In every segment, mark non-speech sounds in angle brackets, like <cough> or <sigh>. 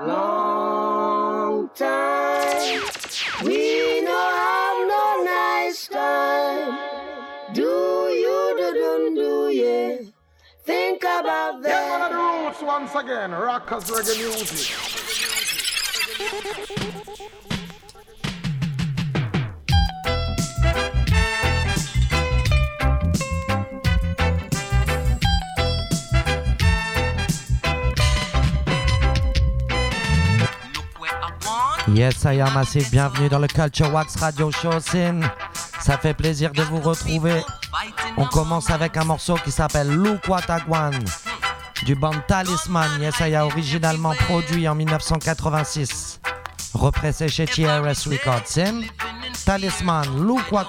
long time. We no have no nice time. Do you do do do yeah? Think about that. Yeah, one of the roots once again. Rockers reggae music. Yes, I bienvenue dans le Culture Wax Radio Show Sin. Ça fait plaisir de vous retrouver. On commence avec un morceau qui s'appelle Look What du band Talisman. Yes, I a originalement produit en 1986. Repressé chez TRS Records. Sin, Talisman, Look What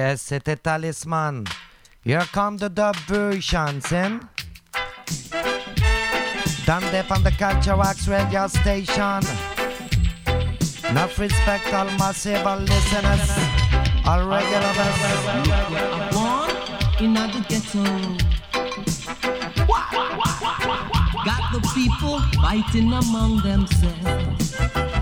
Yes, c'était Talisman. Here come the dub version, Sim. Eh? Done there on the Culture Wax radio station. Enough respect all massive all listeners, all regulars. Look I born in the ghetto. Got the people fighting among themselves.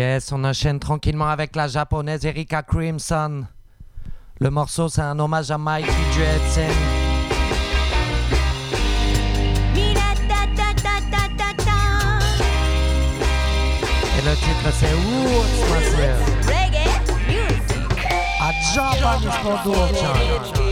Yes, on enchaîne tranquillement avec la japonaise Erika Crimson. Le morceau, c'est un hommage à Mikey Dreadson. Et le titre, c'est What's Myself. A Japanese production.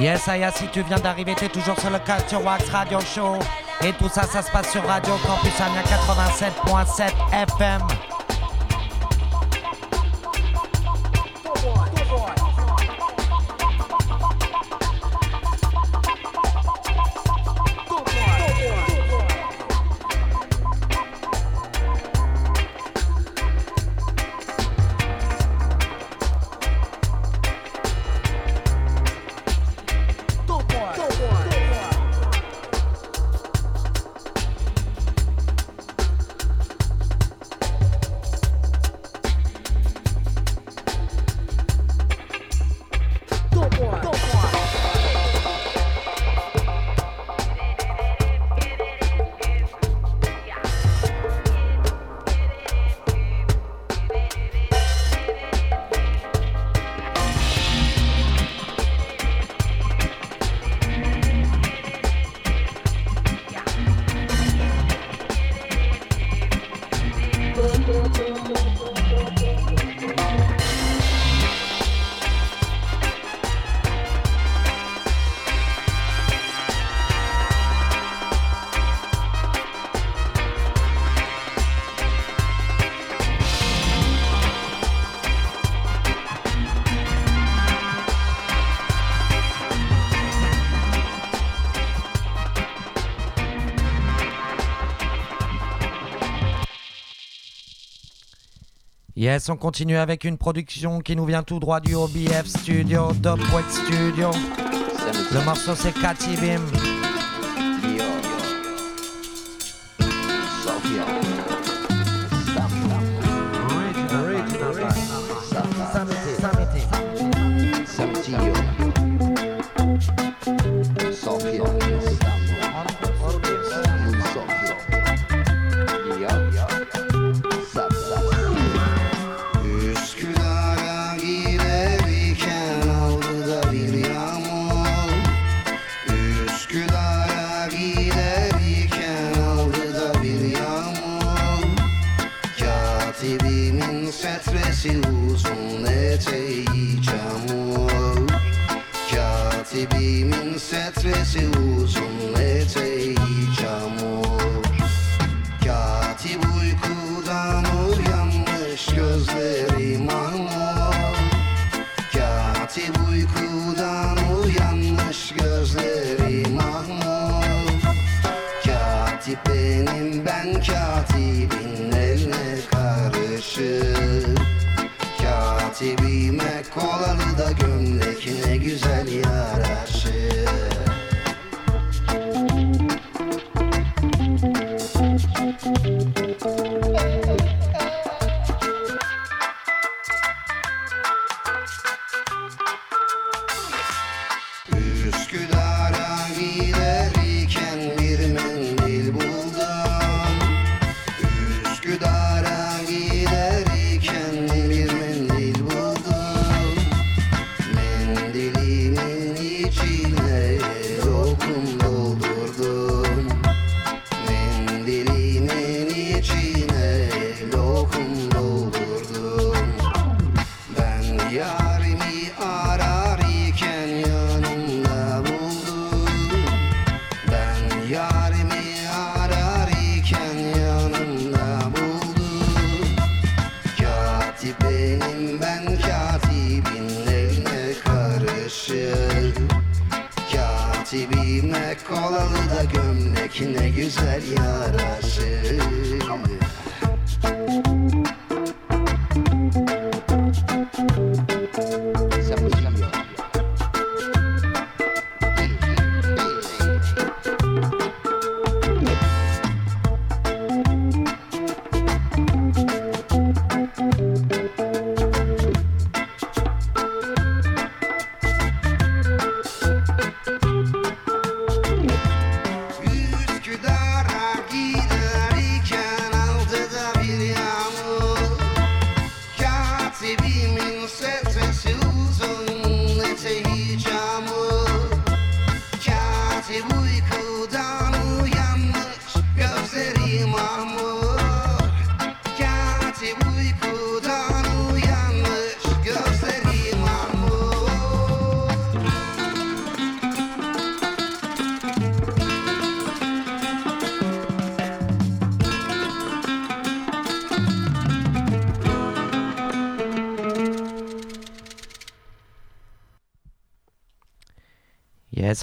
Yes, Aya, si tu viens d'arriver, t'es toujours sur le Culture Wax Radio Show. Et tout ça, ça se passe sur Radio Campus Ania 87.7 FM. Yes, on continue avec une production qui nous vient tout droit du OBF Studio, Dubquake Studio. Le morceau c'est Cathy Bim.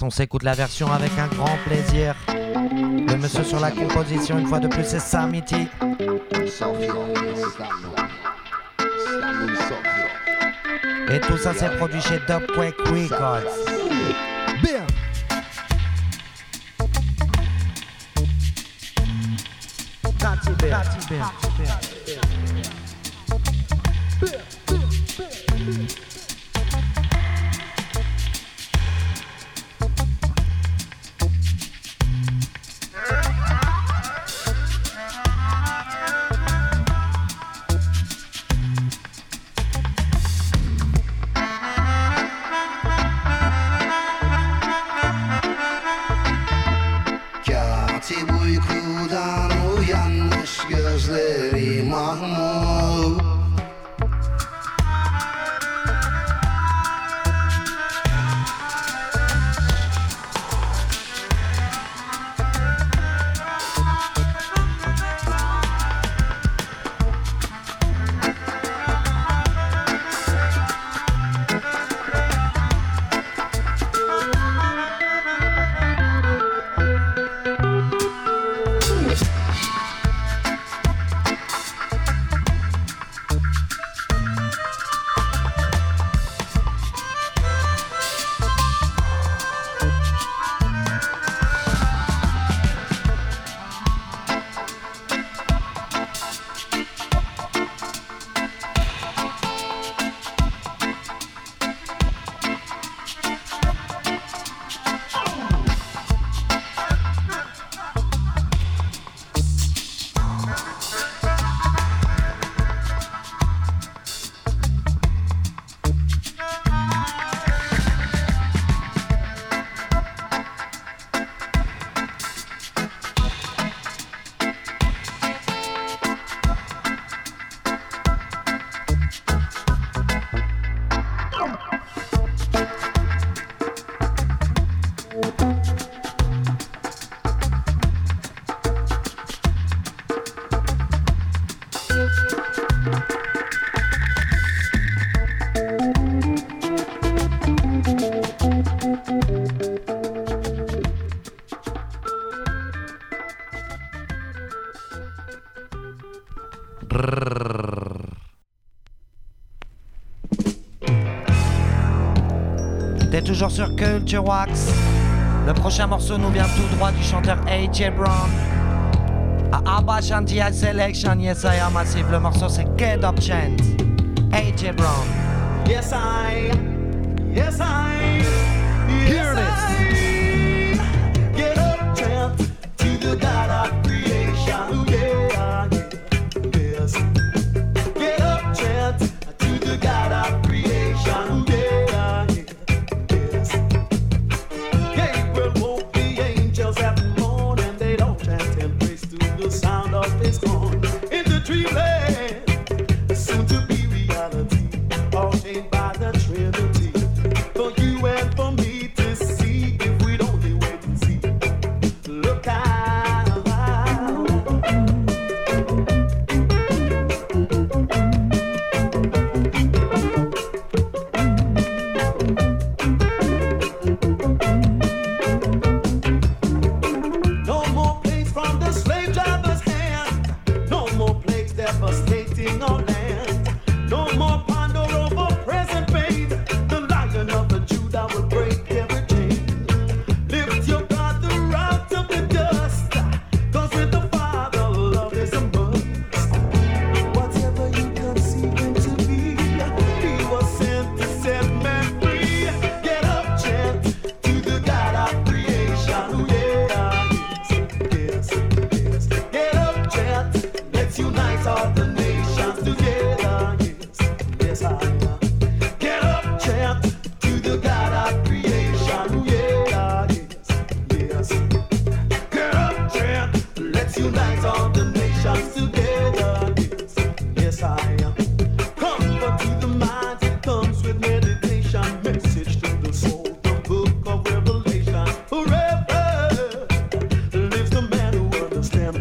On s'écoute la version avec un grand plaisir. Le monsieur sur la composition, une fois de plus, c'est Samiti. Et tout ça s'est produit chez Dubquake Records. Bien. Bien. toujours sur Culture Wax. Le prochain morceau nous vient tout droit du chanteur AJ Brown. À Abba Selection, yes I am massive. Le morceau c'est Get Up Chant. AJ Brown. Yes I, yes I.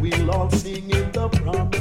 we'll all sing in the promise.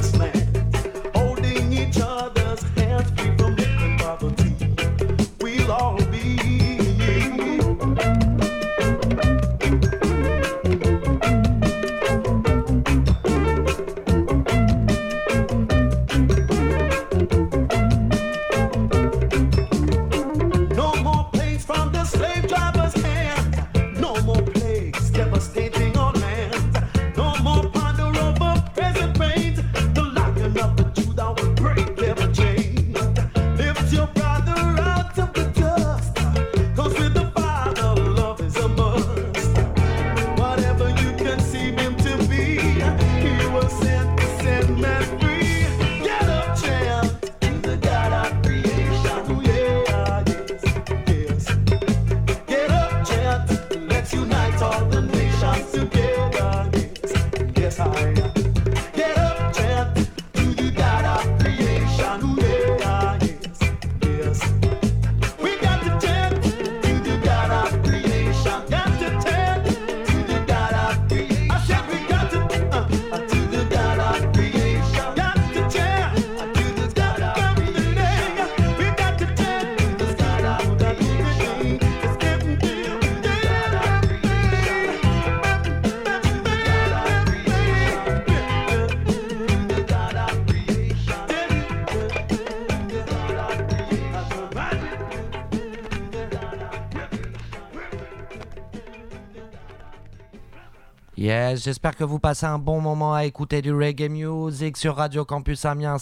J'espère que vous passez un bon moment à écouter du reggae music sur Radio Campus Amiens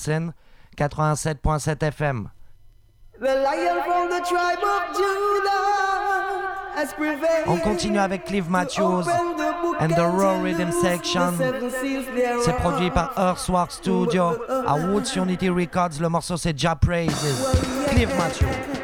87.7 FM. On continue avec Clive Matthews and the Raw Rhythm Section. C'est produit par Earthwork Studio à Woods Unity Records. Le morceau c'est Ja Praises. Clive Matthews.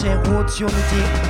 Chez Roots Unity. Enough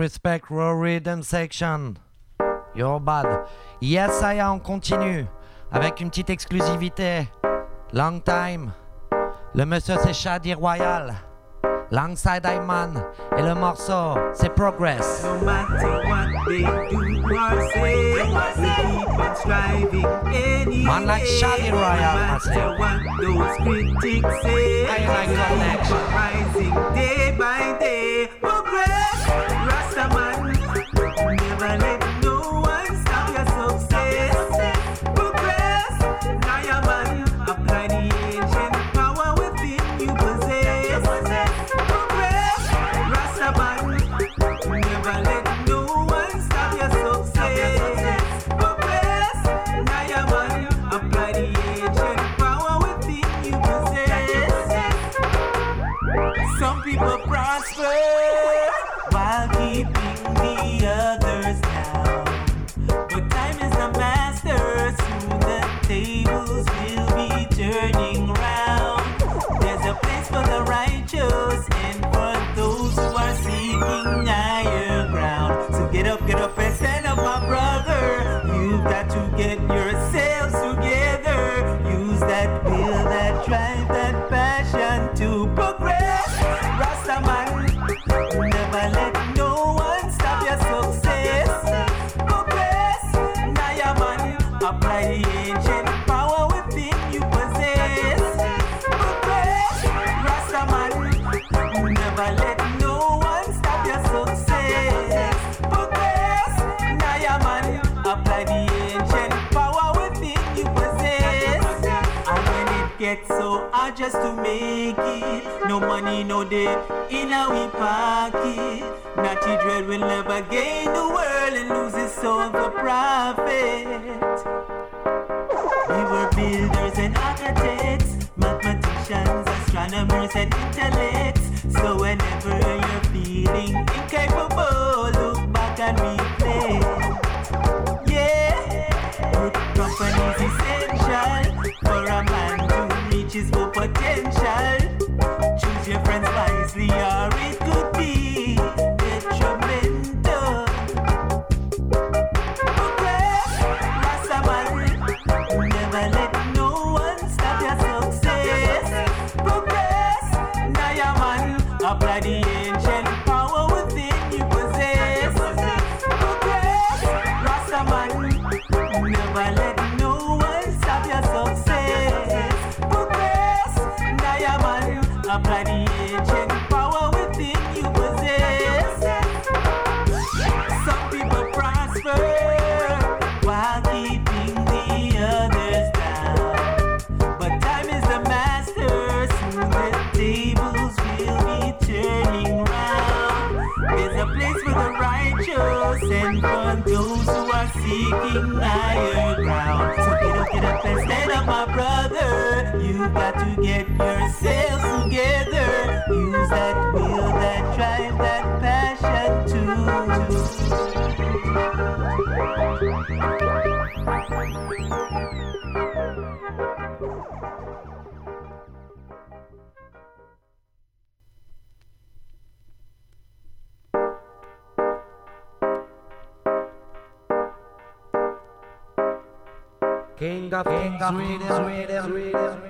respect, raw rhythm section. You're bad. Yes, I am, on continue. Avec une petite exclusivité. Long time. Le monsieur c'est Shady Royal. Longside Iman. Et le morceau c'est Progress. No matter what they do or say, we keep on striving anyway. Man like Shady Royal, no matter what those critics say, I like connection. rising day by day. Progress. Never let get yourselves together. Use that will, that drive, that passion to progress. Rastaman, never let no one stop your success. Progress, Naya man, apply hard just to make it, no money, no day in we pocket. Natty Dread will never gain the world and lose his soul for profit. We were builders and architects, mathematicians, astronomers, and intellects. So whenever you're feeling incapable, potential. To get yourself together. Use that will, that drive, that passion too. King of King of Sweden,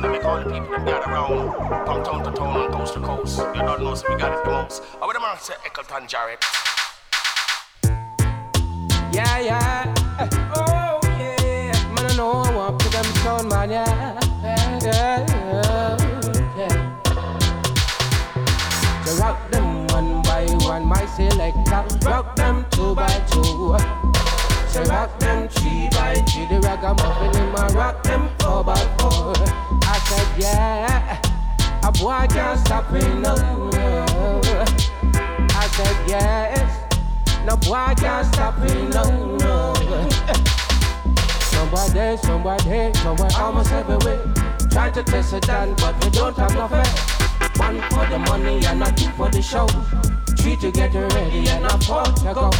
sound that make all the people them gather around from town to town and coast to coast. You don't know so we got it the most. I would have say Eccleton Jarrett. Yeah, yeah. Oh, yeah. Man, I know I want to them sound, man, yeah. Yeah, yeah, yeah. To rock them one by one, my selector. Rock them two by two. So rock them three by three. The ragamuffin in my rock them four by four. I said, yeah. A boy can't stop me, no. I said, yes. No boy can't stop me, no. Somebody, somebody, somewhere almost everywhere. Trying to test it down, but we don't have no fair. One for the money and not two for the show. Three to get ready and a four to go.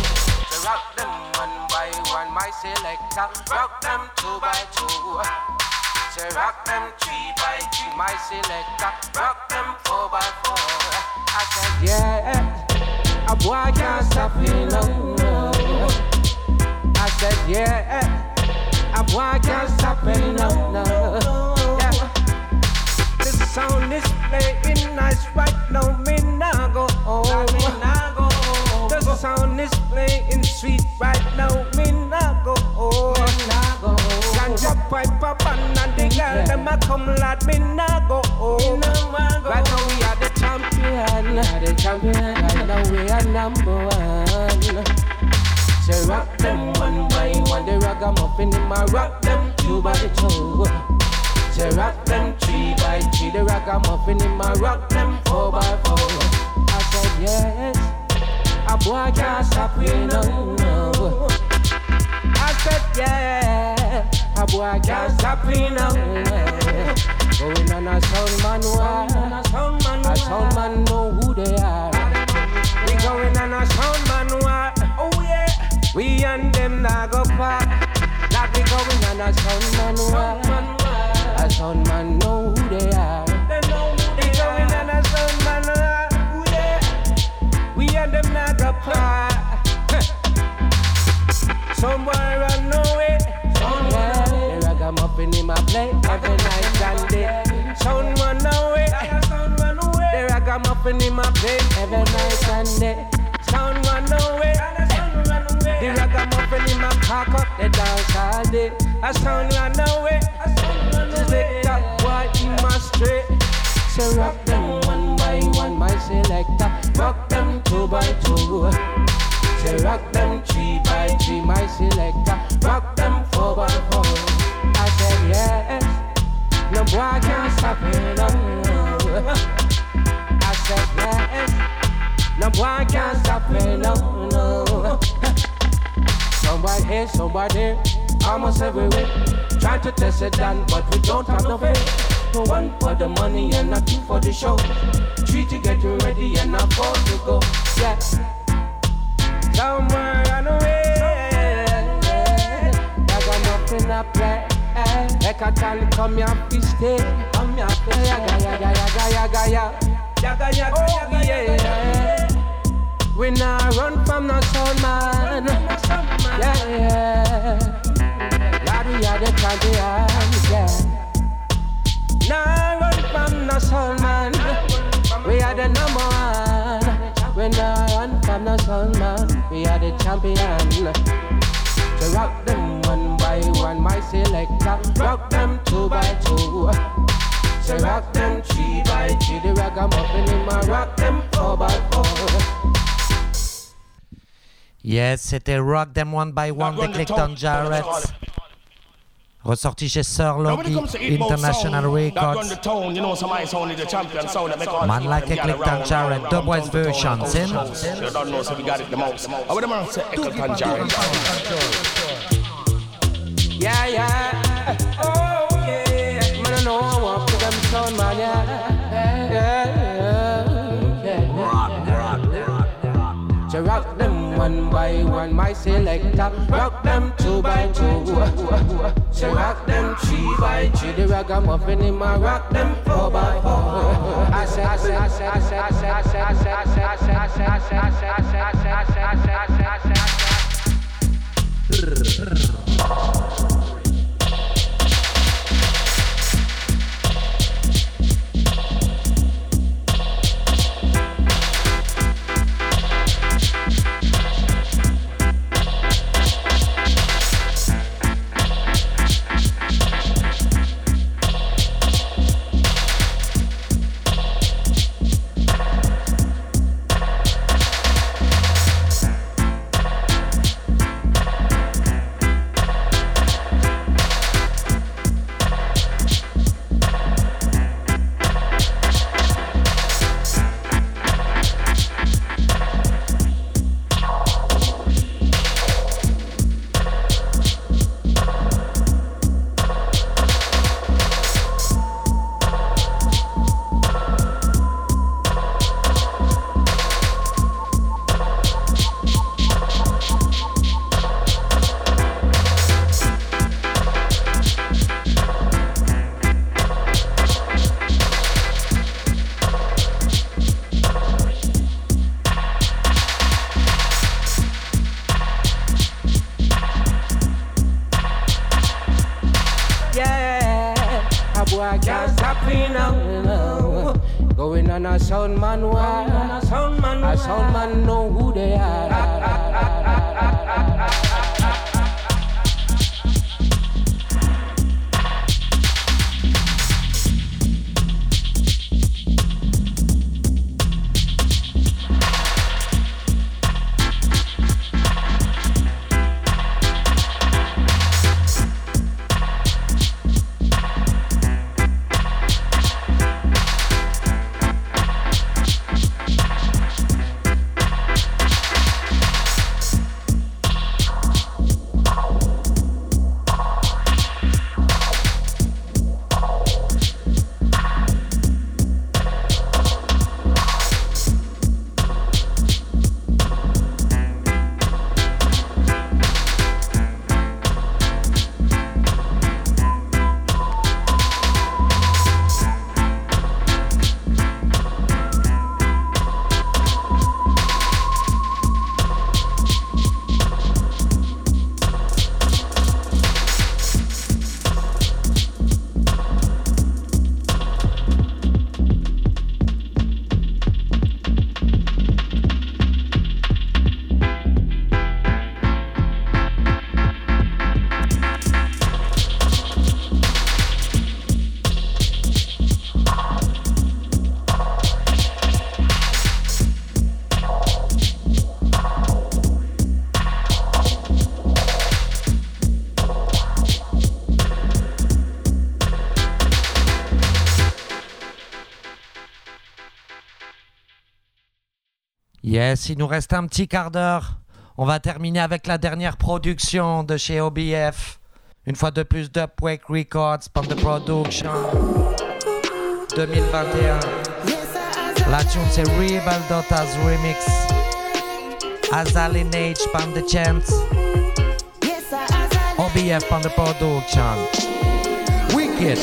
Rock them one by one, my selector. Rock them two by two. So rock them three by three, my selector. Rock them four by four. I said, yeah. A boy can't stop me, no. I said, yeah. A boy can't stop me, no, no. Yeah. The sound is playing nice right now, me nah go home. The sound is playing sweet right now, me nah go home. Ganja pipe up and the girl them a come lad, me nah go home. Right now we are the champion, the champion. Right now we are number one. Say rock them one by one, the ragamuffin in my rock them two by two. Say rock them three by three, the ragamuffin in my rock them four by four. I said yes, a boy can't stop me no no. I said yeah, a boy can't stop me no. Going on a sound man war, a sound man know who they are. We going on a sound man war, oh yeah. We and them not go part. Like we going on a sound man war. A sound man know who they are. We going on a sound man oh yeah. We and them not go part. <laughs> Somewhere cock up the dance all day. A sound run away. Just let that boy in my straight. So rock them one by one, my selector. Rock them two by two. Say rock them three by three, my selector. Rock them four by four. I said yes, no boy can't stop me no. I said yes, no boy can't stop me no no. Somebody here, somebody there, almost everywhere. Try to test it down, but we don't have no faith. One for the money and not two for the show. Three to get you ready and not four to go. Yeah somewhere on the way. I got nothing to play. Like I can come here to stay. Come here to stay. Yaga, yaga, yaga, yaga, yaga. Yaga, yaga, oh, yeah. We not run from no sound man. Yeah, yeah. Lord, we are the champions, yeah. Nah run from no sound man. We are the number one. We nah run from no sound man. We are the champion. So rock them one by one, my selector. Rock them two by two. So rock them three by three. The ragamuffin in my rock them four by four. Yes, c'était Rock Them One by One d'Eccleton Jarrett. Ressorti chez Sir Now Loki comes to inbound International sound that run Records. the town, you know some my sound is the champion sound that make all the Man like them a gather Jarrett, round, Dubwise round, round, version, sin? round, round. You don't know so we got it the most. I would have say Eccleton Jarrett. Yeah, yeah. One by one. My selector, rock them two by two. Say rock them three by three. The ragamuffin in my rock them four by four. I say, I say, I say, I say, I say, I say, I say, I say, I say, I say, I say, I say, I say, I say, I say, I say, I say, I say. Yes, il nous reste un petit quart d'heure. On va terminer avec la dernière production de chez OBF. Une fois de plus, Dubwake Records, Pump the Production 2021. La tune c'est Rebel Dota's Remix. Azalin H, Pump the Chance. OBF, Pump the Production. Wicked.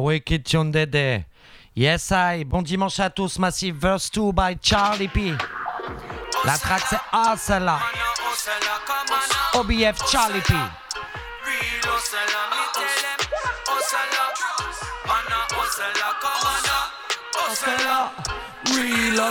Wicked Tune Dede. Yes, I. Bon dimanche à tous. Massive Verse 2 by Charlie P. La track c'est Asala. OBF Charlie P. Real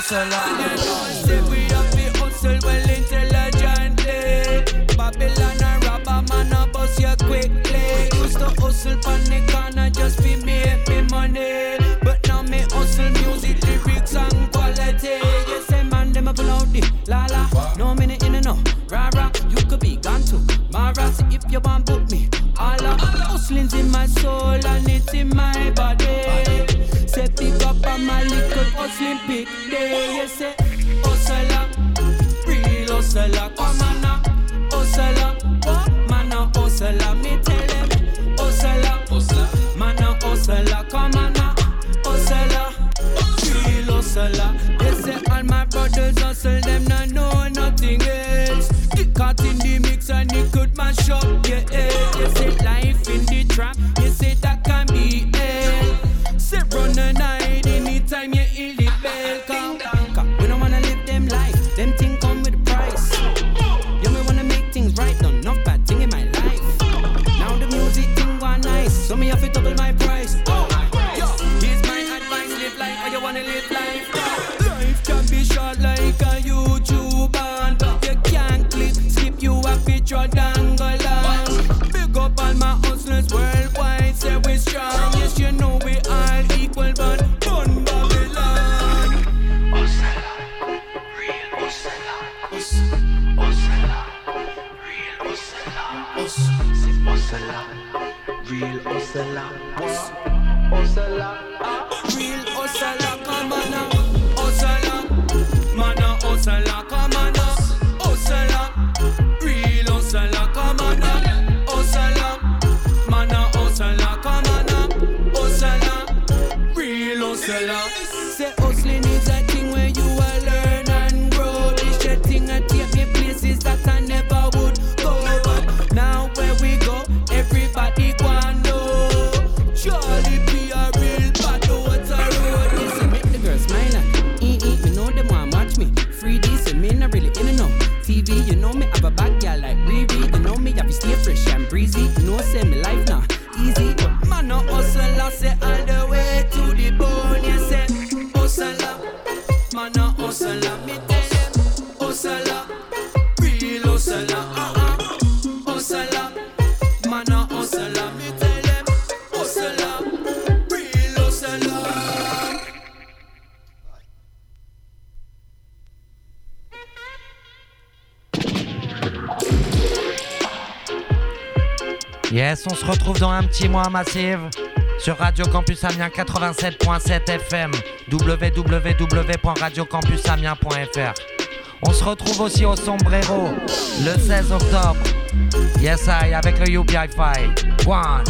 well intelligently. Babylon and robber man a bust you quickly. Used to hustle pon the corner just be make me money. But now me hustle music, lyrics and quality. Yes, say man them a pull out the la la. No minute in a no. Rah rah, you could be gone to Mara. See if you want book me. Allah, hustling's in my soul and it's in my body. Say pick up on my little hustling big day. Yes, say hustler, real hustler. Come on now, hustler. Man a hustler? Me tell a hustler. Come on now, hustler, real hustler. They say all my brothers hustle, them not know nothing else. Get caught in the mix and it could mash up your eh. head. You say life in the trap, Yes, on se retrouve dans un petit mois massive sur Radio Campus Amiens 87.7 FM, www.radiocampusamiens.fr. On se retrouve aussi au Sombrero le 16 octobre. Yes, I, avec le UPI Fight. One.